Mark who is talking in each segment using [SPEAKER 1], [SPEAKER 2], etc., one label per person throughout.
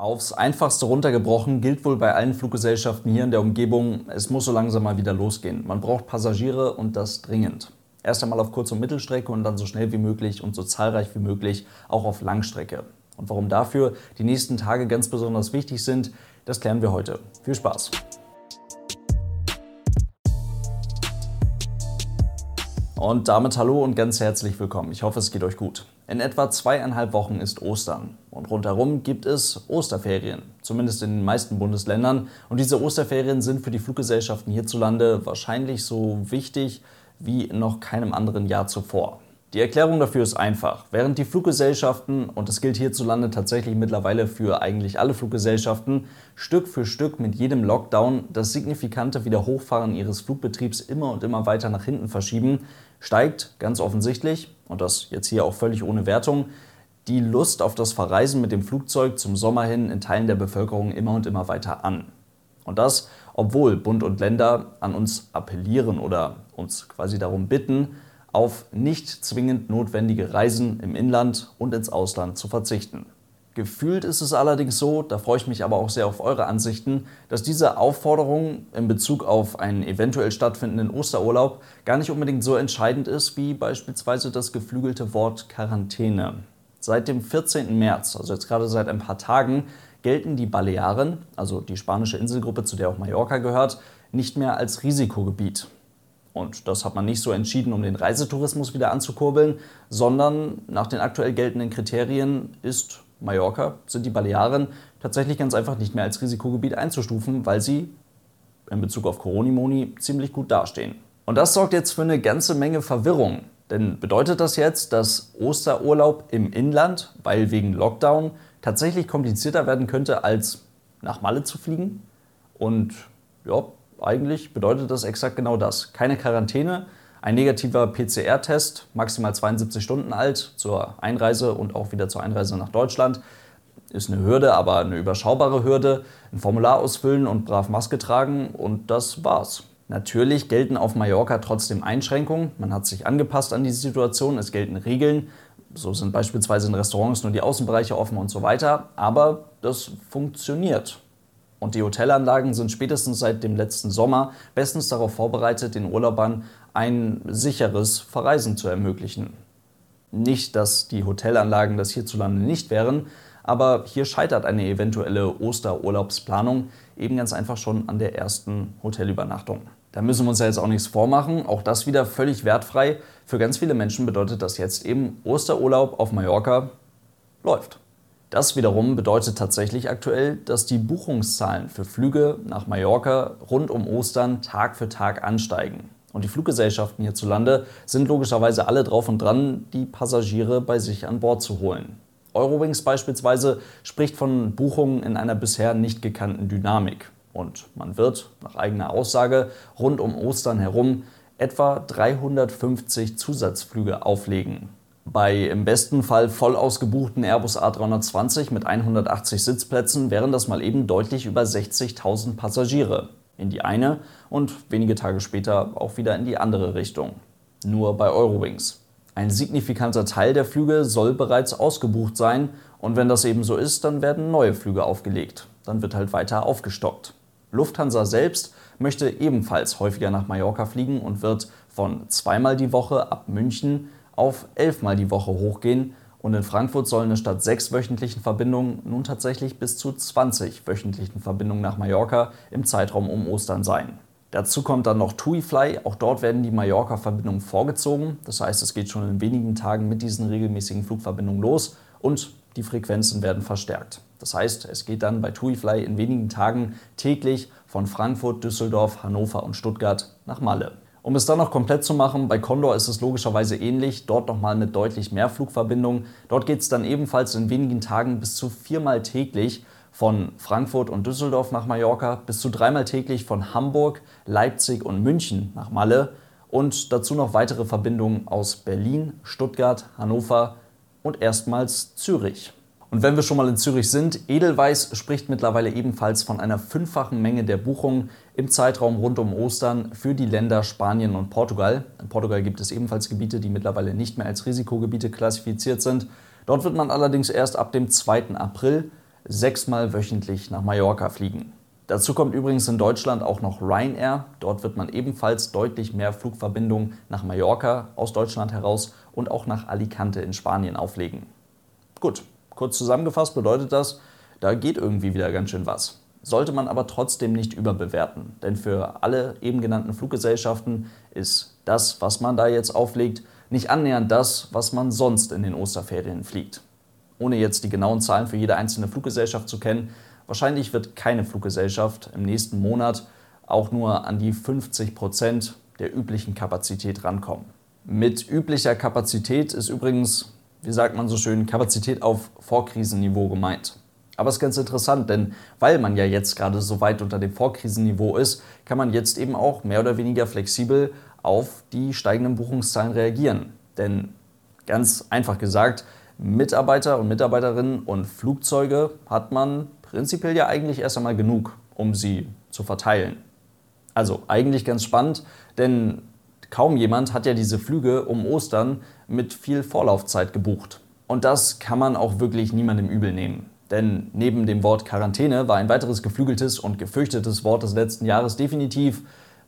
[SPEAKER 1] Aufs einfachste runtergebrochen gilt wohl bei allen Fluggesellschaften hier in der Umgebung, es muss so langsam mal wieder losgehen. Man braucht Passagiere und das dringend. Erst einmal auf Kurz- und Mittelstrecke und dann so schnell wie möglich und so zahlreich wie möglich auch auf Langstrecke. Und warum dafür die nächsten Tage ganz besonders wichtig sind, das klären wir heute. Viel Spaß! Und damit hallo und ganz herzlich willkommen. Ich hoffe, es geht euch gut. In etwa zweieinhalb Wochen ist Ostern und rundherum gibt es Osterferien, zumindest in den meisten Bundesländern. Und diese Osterferien sind für die Fluggesellschaften hierzulande wahrscheinlich so wichtig wie noch keinem anderen Jahr zuvor. Die Erklärung dafür ist einfach. Während die Fluggesellschaften, und das gilt hierzulande tatsächlich mittlerweile für eigentlich alle Fluggesellschaften, Stück für Stück mit jedem Lockdown das signifikante Wiederhochfahren ihres Flugbetriebs immer und immer weiter nach hinten verschieben, steigt ganz offensichtlich, und das jetzt hier auch völlig ohne Wertung, die Lust auf das Verreisen mit dem Flugzeug zum Sommer hin in Teilen der Bevölkerung immer und immer weiter an. Und das, obwohl Bund und Länder an uns appellieren oder uns quasi darum bitten, auf nicht zwingend notwendige Reisen im Inland und ins Ausland zu verzichten. Gefühlt ist es allerdings so, da freue ich mich aber auch sehr auf eure Ansichten, dass diese Aufforderung in Bezug auf einen eventuell stattfindenden Osterurlaub gar nicht unbedingt so entscheidend ist wie beispielsweise das geflügelte Wort Quarantäne. Seit dem 14. März, also jetzt gerade seit ein paar Tagen, gelten die Balearen, also die spanische Inselgruppe, zu der auch Mallorca gehört, nicht mehr als Risikogebiet. Und das hat man nicht so entschieden, um den Reisetourismus wieder anzukurbeln, sondern nach den aktuell geltenden Kriterien ist Mallorca, sind die Balearen tatsächlich ganz einfach nicht mehr als Risikogebiet einzustufen, weil sie in Bezug auf Coronimoni ziemlich gut dastehen. Und das sorgt jetzt für eine ganze Menge Verwirrung. Denn bedeutet das jetzt, dass Osterurlaub im Inland, weil wegen Lockdown, tatsächlich komplizierter werden könnte, als nach Malle zu fliegen? Und ja, eigentlich bedeutet das exakt genau das. Keine Quarantäne, ein negativer PCR-Test, maximal 72 Stunden alt, zur Einreise und auch wieder zur Einreise nach Deutschland. Ist eine Hürde, aber eine überschaubare Hürde. Ein Formular ausfüllen und brav Maske tragen und das war's. Natürlich gelten auf Mallorca trotzdem Einschränkungen. Man hat sich angepasst an die Situation, es gelten Regeln. So sind beispielsweise in Restaurants nur die Außenbereiche offen und so weiter. Aber das funktioniert. Und die Hotelanlagen sind spätestens seit dem letzten Sommer bestens darauf vorbereitet, den Urlaubern ein sicheres Verreisen zu ermöglichen. Nicht, dass die Hotelanlagen das hierzulande nicht wären, aber hier scheitert eine eventuelle Osterurlaubsplanung eben ganz einfach schon an der ersten Hotelübernachtung. Da müssen wir uns ja jetzt auch nichts vormachen, auch das wieder völlig wertfrei. Für ganz viele Menschen bedeutet das jetzt eben Osterurlaub auf Mallorca läuft. Das wiederum bedeutet tatsächlich aktuell, dass die Buchungszahlen für Flüge nach Mallorca rund um Ostern Tag für Tag ansteigen. Und die Fluggesellschaften hierzulande sind logischerweise alle drauf und dran, die Passagiere bei sich an Bord zu holen. Eurowings beispielsweise spricht von Buchungen in einer bisher nicht gekannten Dynamik. Und man wird, nach eigener Aussage, rund um Ostern herum etwa 350 Zusatzflüge auflegen. Bei im besten Fall voll ausgebuchten Airbus A320 mit 180 Sitzplätzen wären das mal eben deutlich über 60.000 Passagiere in die eine und wenige Tage später auch wieder in die andere Richtung. Nur bei Eurowings. Ein signifikanter Teil der Flüge soll bereits ausgebucht sein und wenn das eben so ist, dann werden neue Flüge aufgelegt. Dann wird halt weiter aufgestockt. Lufthansa selbst möchte ebenfalls häufiger nach Mallorca fliegen und wird von zweimal die Woche ab München auf elfmal die Woche hochgehen. Und in Frankfurt sollen es statt sechs wöchentlichen Verbindungen nun tatsächlich bis zu 20 wöchentlichen Verbindungen nach Mallorca im Zeitraum um Ostern sein. Dazu kommt dann noch TuiFly. Auch dort werden die Mallorca-Verbindungen vorgezogen. Das heißt, es geht schon in wenigen Tagen mit diesen regelmäßigen Flugverbindungen los und die Frequenzen werden verstärkt. Das heißt, es geht dann bei TuiFly in wenigen Tagen täglich von Frankfurt, Düsseldorf, Hannover und Stuttgart nach Malle. Um es dann noch komplett zu machen, bei Condor ist es logischerweise ähnlich, dort nochmal mit deutlich mehr Flugverbindungen. Dort geht es dann ebenfalls in wenigen Tagen bis zu viermal täglich von Frankfurt und Düsseldorf nach Mallorca, bis zu dreimal täglich von Hamburg, Leipzig und München nach Malle und dazu noch weitere Verbindungen aus Berlin, Stuttgart, Hannover und erstmals Zürich. Und wenn wir schon mal in Zürich sind, Edelweiss spricht mittlerweile ebenfalls von einer fünffachen Menge der Buchungen im Zeitraum rund um Ostern für die Länder Spanien und Portugal. In Portugal gibt es ebenfalls Gebiete, die mittlerweile nicht mehr als Risikogebiete klassifiziert sind. Dort wird man allerdings erst ab dem 2. April sechsmal wöchentlich nach Mallorca fliegen. Dazu kommt übrigens in Deutschland auch noch Ryanair. Dort wird man ebenfalls deutlich mehr Flugverbindungen nach Mallorca aus Deutschland heraus und auch nach Alicante in Spanien auflegen. Gut, kurz zusammengefasst bedeutet das, da geht irgendwie wieder ganz schön was. Sollte man aber trotzdem nicht überbewerten, denn für alle eben genannten Fluggesellschaften ist das, was man da jetzt auflegt, nicht annähernd das, was man sonst in den Osterferien fliegt. Ohne jetzt die genauen Zahlen für jede einzelne Fluggesellschaft zu kennen, Wahrscheinlich wird keine Fluggesellschaft im nächsten Monat auch nur an die 50 Prozent der üblichen Kapazität rankommen. Mit üblicher Kapazität ist übrigens, wie sagt man so schön, Kapazität auf Vorkrisenniveau gemeint. Aber es ist ganz interessant, denn weil man ja jetzt gerade so weit unter dem Vorkrisenniveau ist, kann man jetzt eben auch mehr oder weniger flexibel auf die steigenden Buchungszahlen reagieren. Denn ganz einfach gesagt, Mitarbeiter und Mitarbeiterinnen und Flugzeuge hat man prinzipiell ja eigentlich erst einmal genug, um sie zu verteilen. Also eigentlich ganz spannend, denn kaum jemand hat ja diese Flüge um Ostern mit viel Vorlaufzeit gebucht. Und das kann man auch wirklich niemandem übel nehmen. Denn neben dem Wort Quarantäne war ein weiteres geflügeltes und gefürchtetes Wort des letzten Jahres definitiv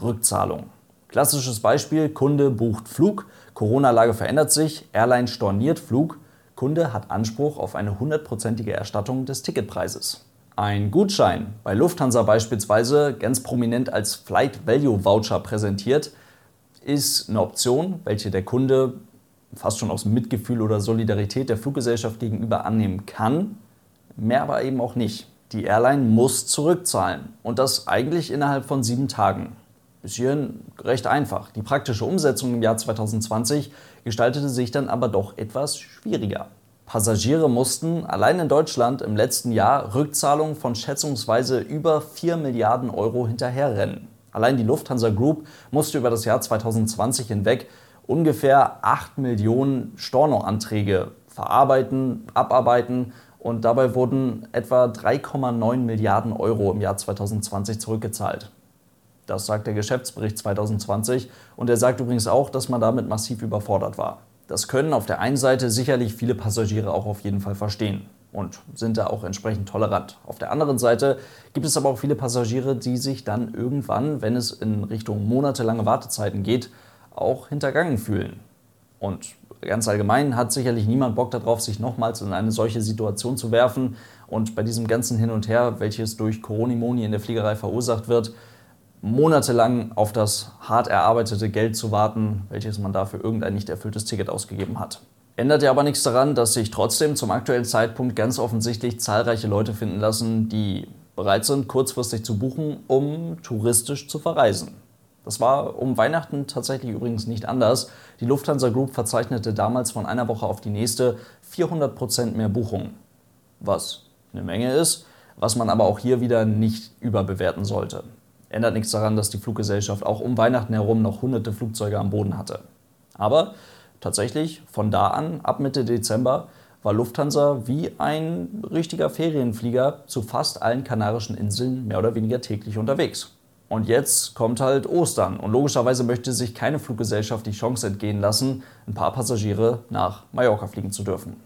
[SPEAKER 1] Rückzahlung. Klassisches Beispiel, Kunde bucht Flug, Corona-Lage verändert sich, Airline storniert Flug, Kunde hat Anspruch auf eine hundertprozentige Erstattung des Ticketpreises. Ein Gutschein, bei Lufthansa beispielsweise ganz prominent als Flight Value Voucher präsentiert, ist eine Option, welche der Kunde fast schon aus Mitgefühl oder Solidarität der Fluggesellschaft gegenüber annehmen kann, mehr aber eben auch nicht. Die Airline muss zurückzahlen und das eigentlich innerhalb von sieben Tagen. Bis hierhin recht einfach. Die praktische Umsetzung im Jahr 2020 gestaltete sich dann aber doch etwas schwieriger. Passagiere mussten allein in Deutschland im letzten Jahr Rückzahlungen von schätzungsweise über 4 Milliarden Euro hinterherrennen. Allein die Lufthansa Group musste über das Jahr 2020 hinweg ungefähr 8 Millionen Stornoanträge verarbeiten, abarbeiten und dabei wurden etwa 3,9 Milliarden Euro im Jahr 2020 zurückgezahlt. Das sagt der Geschäftsbericht 2020 und er sagt übrigens auch, dass man damit massiv überfordert war. Das können auf der einen Seite sicherlich viele Passagiere auch auf jeden Fall verstehen und sind da auch entsprechend tolerant. Auf der anderen Seite gibt es aber auch viele Passagiere, die sich dann irgendwann, wenn es in Richtung monatelange Wartezeiten geht, auch hintergangen fühlen. Und ganz allgemein hat sicherlich niemand Bock darauf, sich nochmals in eine solche Situation zu werfen. Und bei diesem ganzen Hin und Her, welches durch Coronimoni in der Fliegerei verursacht wird, monatelang auf das hart erarbeitete Geld zu warten, welches man dafür irgendein nicht erfülltes Ticket ausgegeben hat. Ändert ja aber nichts daran, dass sich trotzdem zum aktuellen Zeitpunkt ganz offensichtlich zahlreiche Leute finden lassen, die bereit sind, kurzfristig zu buchen, um touristisch zu verreisen. Das war um Weihnachten tatsächlich übrigens nicht anders. Die Lufthansa Group verzeichnete damals von einer Woche auf die nächste 400 Prozent mehr Buchungen. Was eine Menge ist, was man aber auch hier wieder nicht überbewerten sollte ändert nichts daran, dass die Fluggesellschaft auch um Weihnachten herum noch hunderte Flugzeuge am Boden hatte. Aber tatsächlich von da an, ab Mitte Dezember, war Lufthansa wie ein richtiger Ferienflieger zu fast allen kanarischen Inseln mehr oder weniger täglich unterwegs. Und jetzt kommt halt Ostern und logischerweise möchte sich keine Fluggesellschaft die Chance entgehen lassen, ein paar Passagiere nach Mallorca fliegen zu dürfen.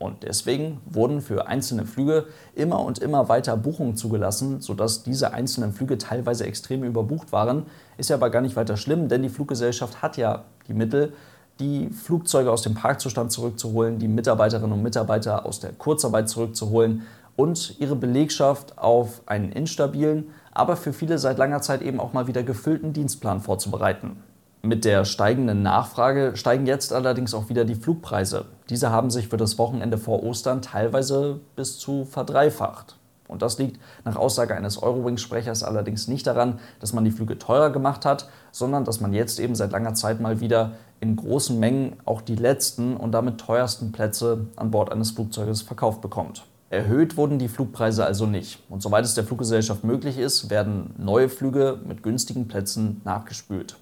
[SPEAKER 1] Und deswegen wurden für einzelne Flüge immer und immer weiter Buchungen zugelassen, sodass diese einzelnen Flüge teilweise extrem überbucht waren. Ist ja aber gar nicht weiter schlimm, denn die Fluggesellschaft hat ja die Mittel, die Flugzeuge aus dem Parkzustand zurückzuholen, die Mitarbeiterinnen und Mitarbeiter aus der Kurzarbeit zurückzuholen und ihre Belegschaft auf einen instabilen, aber für viele seit langer Zeit eben auch mal wieder gefüllten Dienstplan vorzubereiten. Mit der steigenden Nachfrage steigen jetzt allerdings auch wieder die Flugpreise. Diese haben sich für das Wochenende vor Ostern teilweise bis zu verdreifacht. Und das liegt nach Aussage eines Eurowings-Sprechers allerdings nicht daran, dass man die Flüge teurer gemacht hat, sondern dass man jetzt eben seit langer Zeit mal wieder in großen Mengen auch die letzten und damit teuersten Plätze an Bord eines Flugzeuges verkauft bekommt. Erhöht wurden die Flugpreise also nicht. Und soweit es der Fluggesellschaft möglich ist, werden neue Flüge mit günstigen Plätzen nachgespült.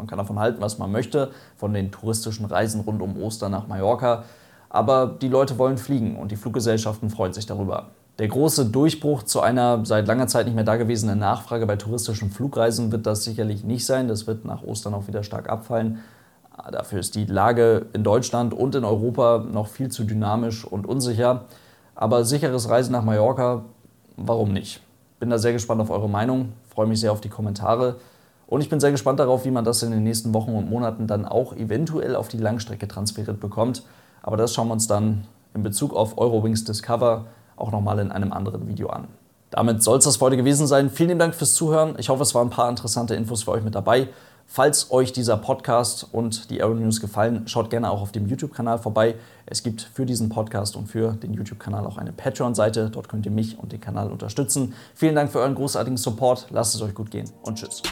[SPEAKER 1] Man kann davon halten, was man möchte, von den touristischen Reisen rund um Ostern nach Mallorca. Aber die Leute wollen fliegen und die Fluggesellschaften freuen sich darüber. Der große Durchbruch zu einer seit langer Zeit nicht mehr dagewesenen Nachfrage bei touristischen Flugreisen wird das sicherlich nicht sein. Das wird nach Ostern auch wieder stark abfallen. Dafür ist die Lage in Deutschland und in Europa noch viel zu dynamisch und unsicher. Aber sicheres Reisen nach Mallorca, warum nicht? Bin da sehr gespannt auf eure Meinung, freue mich sehr auf die Kommentare. Und ich bin sehr gespannt darauf, wie man das in den nächsten Wochen und Monaten dann auch eventuell auf die Langstrecke transferiert bekommt. Aber das schauen wir uns dann in Bezug auf Eurowings Discover auch nochmal in einem anderen Video an. Damit soll es das für heute gewesen sein. Vielen Dank fürs Zuhören. Ich hoffe, es waren ein paar interessante Infos für euch mit dabei. Falls euch dieser Podcast und die Aero News gefallen, schaut gerne auch auf dem YouTube-Kanal vorbei. Es gibt für diesen Podcast und für den YouTube-Kanal auch eine Patreon-Seite. Dort könnt ihr mich und den Kanal unterstützen. Vielen Dank für euren großartigen Support. Lasst es euch gut gehen und tschüss.